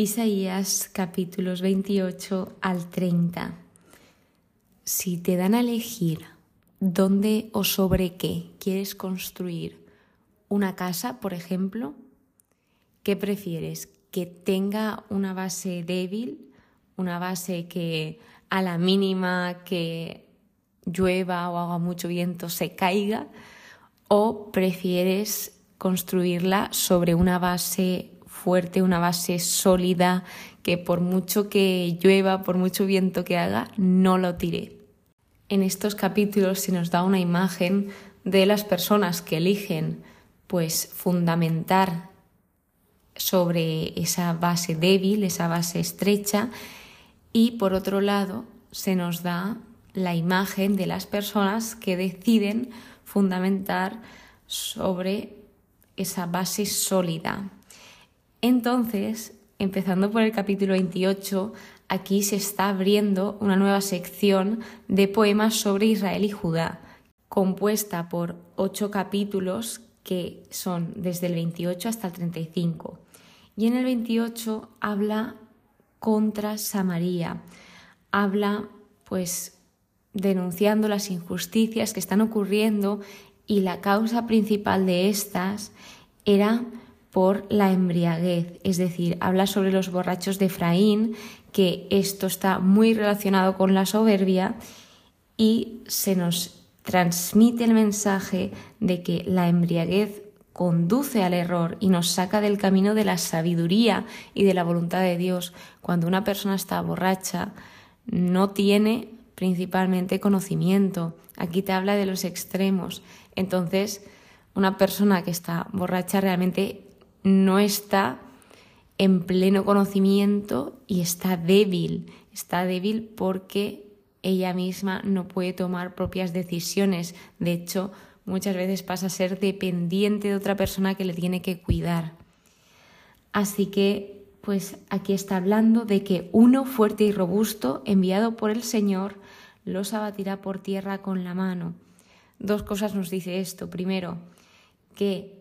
Isaías capítulos 28 al 30. Si te dan a elegir dónde o sobre qué quieres construir una casa, por ejemplo, ¿qué prefieres? ¿Que tenga una base débil, una base que a la mínima que llueva o haga mucho viento se caiga? ¿O prefieres construirla sobre una base fuerte, una base sólida, que por mucho que llueva, por mucho viento que haga, no lo tire. En estos capítulos se nos da una imagen de las personas que eligen pues fundamentar sobre esa base débil, esa base estrecha y por otro lado se nos da la imagen de las personas que deciden fundamentar sobre esa base sólida. Entonces, empezando por el capítulo 28, aquí se está abriendo una nueva sección de poemas sobre Israel y Judá, compuesta por ocho capítulos que son desde el 28 hasta el 35. Y en el 28 habla contra Samaria, habla pues denunciando las injusticias que están ocurriendo y la causa principal de estas era por la embriaguez, es decir, habla sobre los borrachos de Efraín, que esto está muy relacionado con la soberbia y se nos transmite el mensaje de que la embriaguez conduce al error y nos saca del camino de la sabiduría y de la voluntad de Dios. Cuando una persona está borracha, no tiene principalmente conocimiento. Aquí te habla de los extremos. Entonces, una persona que está borracha realmente no está en pleno conocimiento y está débil. Está débil porque ella misma no puede tomar propias decisiones. De hecho, muchas veces pasa a ser dependiente de otra persona que le tiene que cuidar. Así que, pues aquí está hablando de que uno fuerte y robusto, enviado por el Señor, los abatirá por tierra con la mano. Dos cosas nos dice esto. Primero, que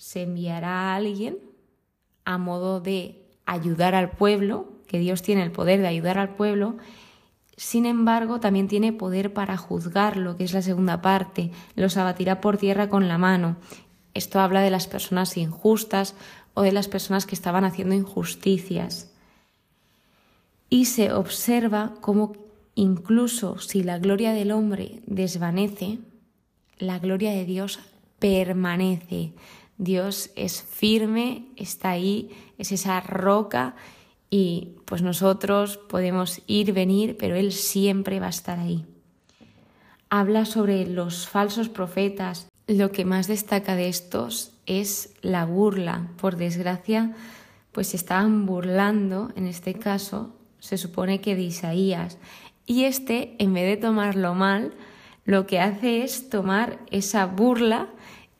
se enviará a alguien a modo de ayudar al pueblo, que Dios tiene el poder de ayudar al pueblo, sin embargo también tiene poder para juzgarlo, que es la segunda parte, los abatirá por tierra con la mano. Esto habla de las personas injustas o de las personas que estaban haciendo injusticias. Y se observa cómo incluso si la gloria del hombre desvanece, la gloria de Dios permanece. Dios es firme, está ahí, es esa roca y pues nosotros podemos ir, venir, pero Él siempre va a estar ahí. Habla sobre los falsos profetas. Lo que más destaca de estos es la burla. Por desgracia, pues se estaban burlando, en este caso, se supone que de Isaías. Y este, en vez de tomarlo mal, lo que hace es tomar esa burla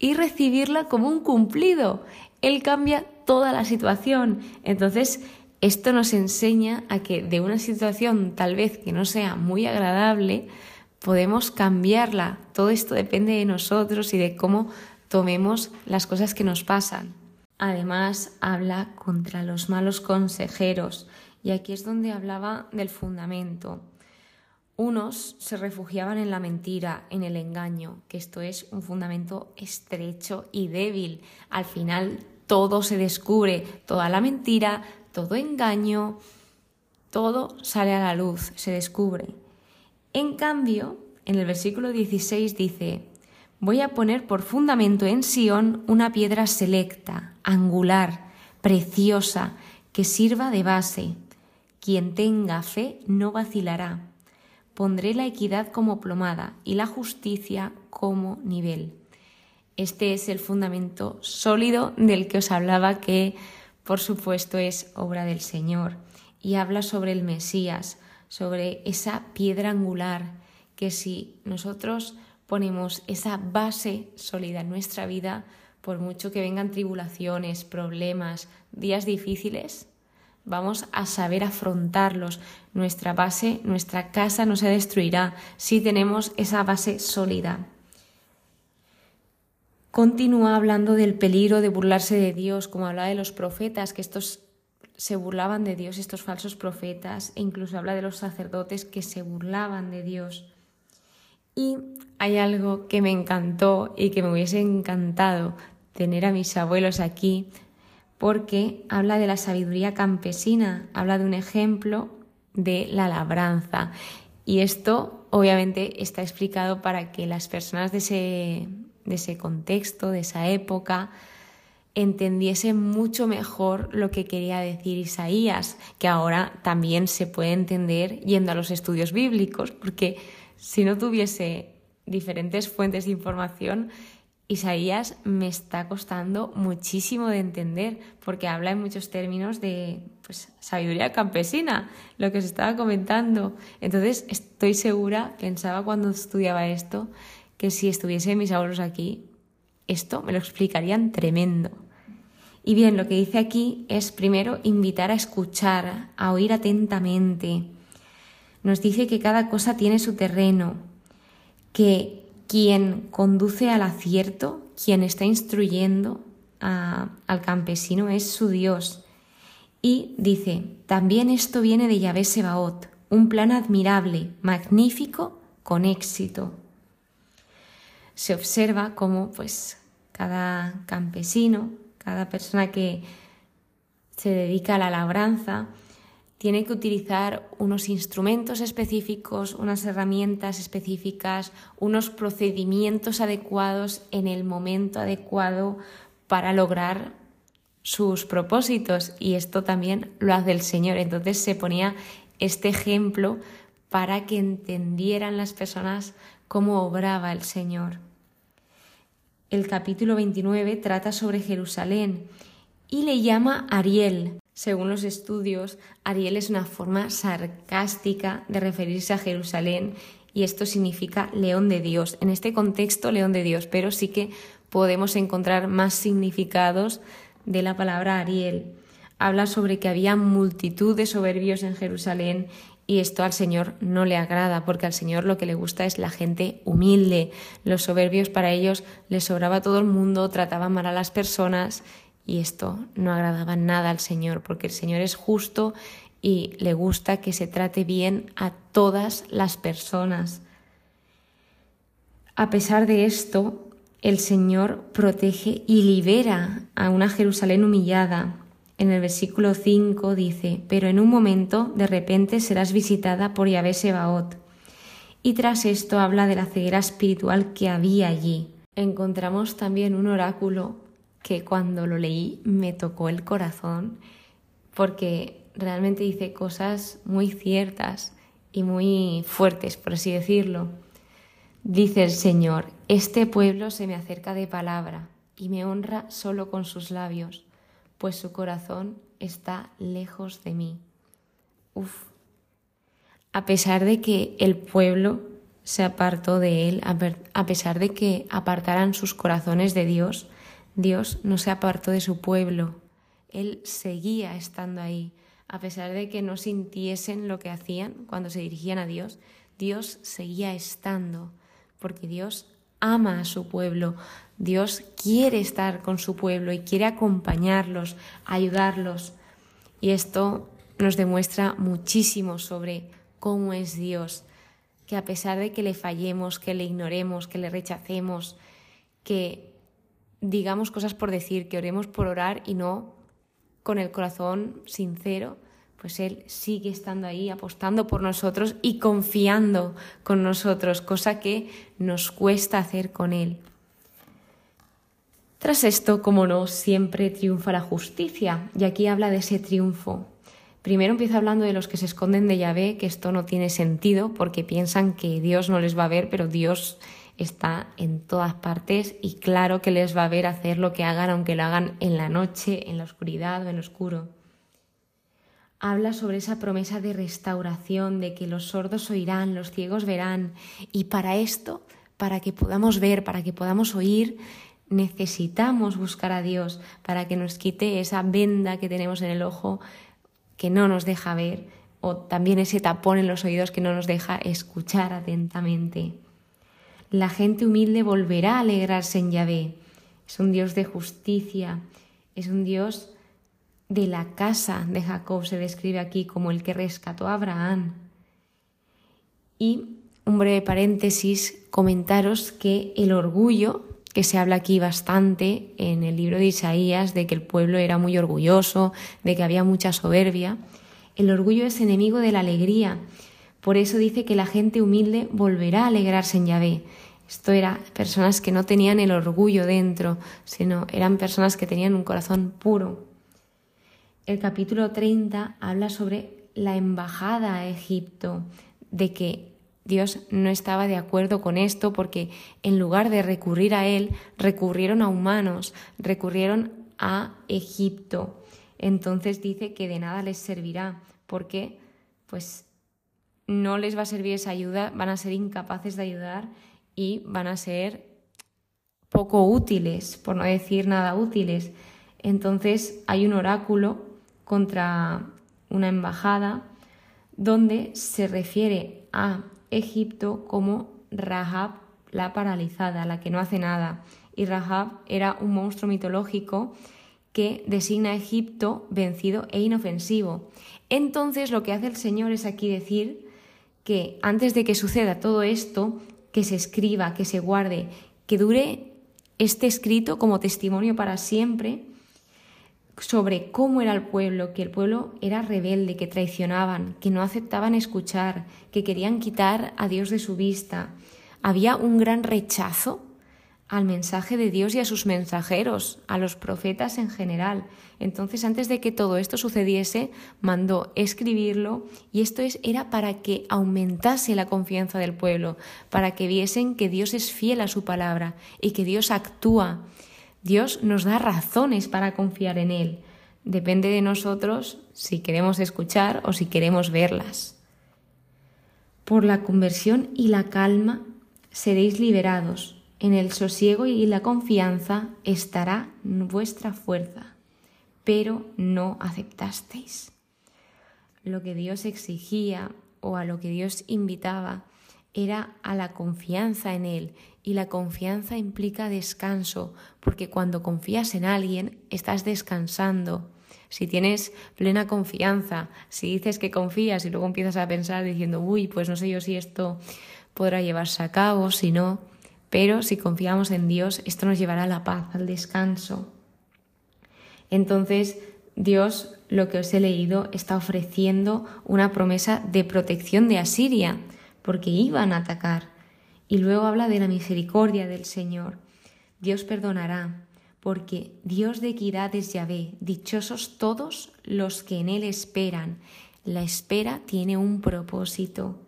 y recibirla como un cumplido. Él cambia toda la situación. Entonces, esto nos enseña a que de una situación tal vez que no sea muy agradable, podemos cambiarla. Todo esto depende de nosotros y de cómo tomemos las cosas que nos pasan. Además, habla contra los malos consejeros. Y aquí es donde hablaba del fundamento. Unos se refugiaban en la mentira, en el engaño, que esto es un fundamento estrecho y débil. Al final todo se descubre, toda la mentira, todo engaño, todo sale a la luz, se descubre. En cambio, en el versículo 16 dice, voy a poner por fundamento en Sión una piedra selecta, angular, preciosa, que sirva de base. Quien tenga fe no vacilará pondré la equidad como plomada y la justicia como nivel. Este es el fundamento sólido del que os hablaba que, por supuesto, es obra del Señor y habla sobre el Mesías, sobre esa piedra angular que si nosotros ponemos esa base sólida en nuestra vida, por mucho que vengan tribulaciones, problemas, días difíciles, Vamos a saber afrontarlos. Nuestra base, nuestra casa no se destruirá si tenemos esa base sólida. Continúa hablando del peligro de burlarse de Dios, como hablaba de los profetas, que estos se burlaban de Dios estos falsos profetas e incluso habla de los sacerdotes que se burlaban de Dios. Y hay algo que me encantó y que me hubiese encantado tener a mis abuelos aquí porque habla de la sabiduría campesina, habla de un ejemplo de la labranza. Y esto obviamente está explicado para que las personas de ese, de ese contexto, de esa época, entendiesen mucho mejor lo que quería decir Isaías, que ahora también se puede entender yendo a los estudios bíblicos, porque si no tuviese diferentes fuentes de información, Isaías me está costando muchísimo de entender porque habla en muchos términos de pues, sabiduría campesina, lo que se estaba comentando. Entonces estoy segura, pensaba cuando estudiaba esto, que si estuviesen mis abuelos aquí, esto me lo explicarían tremendo. Y bien, lo que dice aquí es primero invitar a escuchar, a oír atentamente. Nos dice que cada cosa tiene su terreno, que quien conduce al acierto, quien está instruyendo al campesino es su Dios. Y dice, también esto viene de Yahvé Sebaot, un plan admirable, magnífico, con éxito. Se observa cómo pues cada campesino, cada persona que se dedica a la labranza, tiene que utilizar unos instrumentos específicos, unas herramientas específicas, unos procedimientos adecuados en el momento adecuado para lograr sus propósitos. Y esto también lo hace el Señor. Entonces se ponía este ejemplo para que entendieran las personas cómo obraba el Señor. El capítulo 29 trata sobre Jerusalén y le llama Ariel, según los estudios, Ariel es una forma sarcástica de referirse a Jerusalén y esto significa león de Dios. En este contexto, león de Dios, pero sí que podemos encontrar más significados de la palabra Ariel. Habla sobre que había multitud de soberbios en Jerusalén y esto al Señor no le agrada, porque al Señor lo que le gusta es la gente humilde. Los soberbios para ellos les sobraba todo el mundo, trataban mal a las personas y esto no agradaba nada al Señor, porque el Señor es justo y le gusta que se trate bien a todas las personas. A pesar de esto, el Señor protege y libera a una Jerusalén humillada. En el versículo 5 dice, pero en un momento de repente serás visitada por Yahvé Sebaot. Y tras esto habla de la ceguera espiritual que había allí. Encontramos también un oráculo que cuando lo leí me tocó el corazón porque realmente dice cosas muy ciertas y muy fuertes, por así decirlo. Dice el Señor, este pueblo se me acerca de palabra y me honra solo con sus labios, pues su corazón está lejos de mí. Uf. A pesar de que el pueblo se apartó de él, a pesar de que apartaran sus corazones de Dios, Dios no se apartó de su pueblo, Él seguía estando ahí, a pesar de que no sintiesen lo que hacían cuando se dirigían a Dios, Dios seguía estando, porque Dios ama a su pueblo, Dios quiere estar con su pueblo y quiere acompañarlos, ayudarlos. Y esto nos demuestra muchísimo sobre cómo es Dios, que a pesar de que le fallemos, que le ignoremos, que le rechacemos, que digamos cosas por decir, que oremos por orar y no con el corazón sincero, pues Él sigue estando ahí, apostando por nosotros y confiando con nosotros, cosa que nos cuesta hacer con Él. Tras esto, como no, siempre triunfa la justicia, y aquí habla de ese triunfo. Primero empieza hablando de los que se esconden de Yahvé, que esto no tiene sentido porque piensan que Dios no les va a ver, pero Dios está en todas partes y claro que les va a ver hacer lo que hagan, aunque lo hagan en la noche, en la oscuridad o en lo oscuro. Habla sobre esa promesa de restauración, de que los sordos oirán, los ciegos verán, y para esto, para que podamos ver, para que podamos oír, necesitamos buscar a Dios para que nos quite esa venda que tenemos en el ojo que no nos deja ver, o también ese tapón en los oídos que no nos deja escuchar atentamente la gente humilde volverá a alegrarse en Yahvé. Es un Dios de justicia, es un Dios de la casa de Jacob se describe aquí como el que rescató a Abraham. Y un breve paréntesis, comentaros que el orgullo, que se habla aquí bastante en el libro de Isaías, de que el pueblo era muy orgulloso, de que había mucha soberbia, el orgullo es enemigo de la alegría. Por eso dice que la gente humilde volverá a alegrarse en Yahvé. Esto eran personas que no tenían el orgullo dentro, sino eran personas que tenían un corazón puro. El capítulo 30 habla sobre la embajada a Egipto, de que Dios no estaba de acuerdo con esto porque en lugar de recurrir a Él, recurrieron a humanos, recurrieron a Egipto. Entonces dice que de nada les servirá porque pues no les va a servir esa ayuda, van a ser incapaces de ayudar y van a ser poco útiles, por no decir nada útiles. Entonces hay un oráculo contra una embajada donde se refiere a Egipto como Rahab la paralizada, la que no hace nada. Y Rahab era un monstruo mitológico que designa a Egipto vencido e inofensivo. Entonces lo que hace el Señor es aquí decir que antes de que suceda todo esto, que se escriba, que se guarde, que dure este escrito como testimonio para siempre sobre cómo era el pueblo, que el pueblo era rebelde, que traicionaban, que no aceptaban escuchar, que querían quitar a Dios de su vista. Había un gran rechazo al mensaje de Dios y a sus mensajeros, a los profetas en general. Entonces, antes de que todo esto sucediese, mandó escribirlo y esto es, era para que aumentase la confianza del pueblo, para que viesen que Dios es fiel a su palabra y que Dios actúa. Dios nos da razones para confiar en Él. Depende de nosotros si queremos escuchar o si queremos verlas. Por la conversión y la calma seréis liberados en el sosiego y la confianza estará vuestra fuerza, pero no aceptasteis. Lo que Dios exigía o a lo que Dios invitaba era a la confianza en Él y la confianza implica descanso, porque cuando confías en alguien estás descansando. Si tienes plena confianza, si dices que confías y luego empiezas a pensar diciendo, uy, pues no sé yo si esto podrá llevarse a cabo, si no, pero si confiamos en Dios, esto nos llevará a la paz, al descanso. Entonces, Dios, lo que os he leído, está ofreciendo una promesa de protección de Asiria, porque iban a atacar. Y luego habla de la misericordia del Señor. Dios perdonará, porque Dios de equidad es Yahvé, dichosos todos los que en Él esperan. La espera tiene un propósito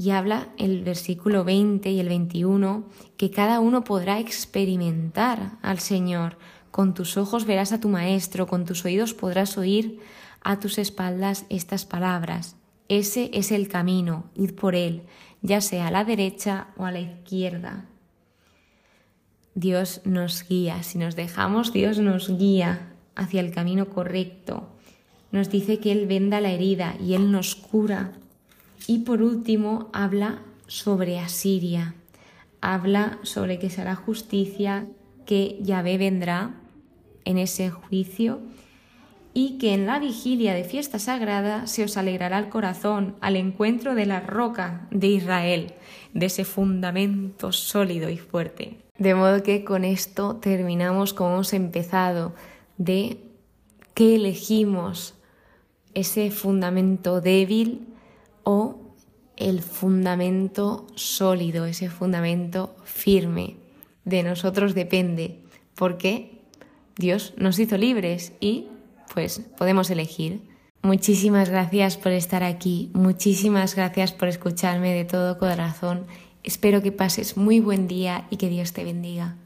y habla el versículo 20 y el 21 que cada uno podrá experimentar al Señor. Con tus ojos verás a tu Maestro, con tus oídos podrás oír a tus espaldas estas palabras. Ese es el camino, id por él, ya sea a la derecha o a la izquierda. Dios nos guía, si nos dejamos, Dios nos guía hacia el camino correcto. Nos dice que Él venda la herida y Él nos cura y por último habla sobre Asiria, habla sobre que será justicia, que Yahvé vendrá en ese juicio y que en la vigilia de fiesta sagrada se os alegrará el corazón al encuentro de la roca de Israel, de ese fundamento sólido y fuerte. De modo que con esto terminamos como hemos empezado, de qué elegimos, ese fundamento débil o el fundamento sólido, ese fundamento firme. De nosotros depende, porque Dios nos hizo libres y pues podemos elegir. Muchísimas gracias por estar aquí, muchísimas gracias por escucharme de todo corazón. Espero que pases muy buen día y que Dios te bendiga.